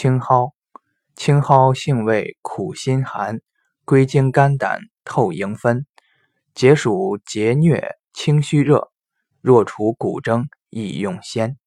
青蒿青蒿性味苦辛寒，归经肝胆透营分，解暑解疟清虚热，若除骨蒸亦用鲜。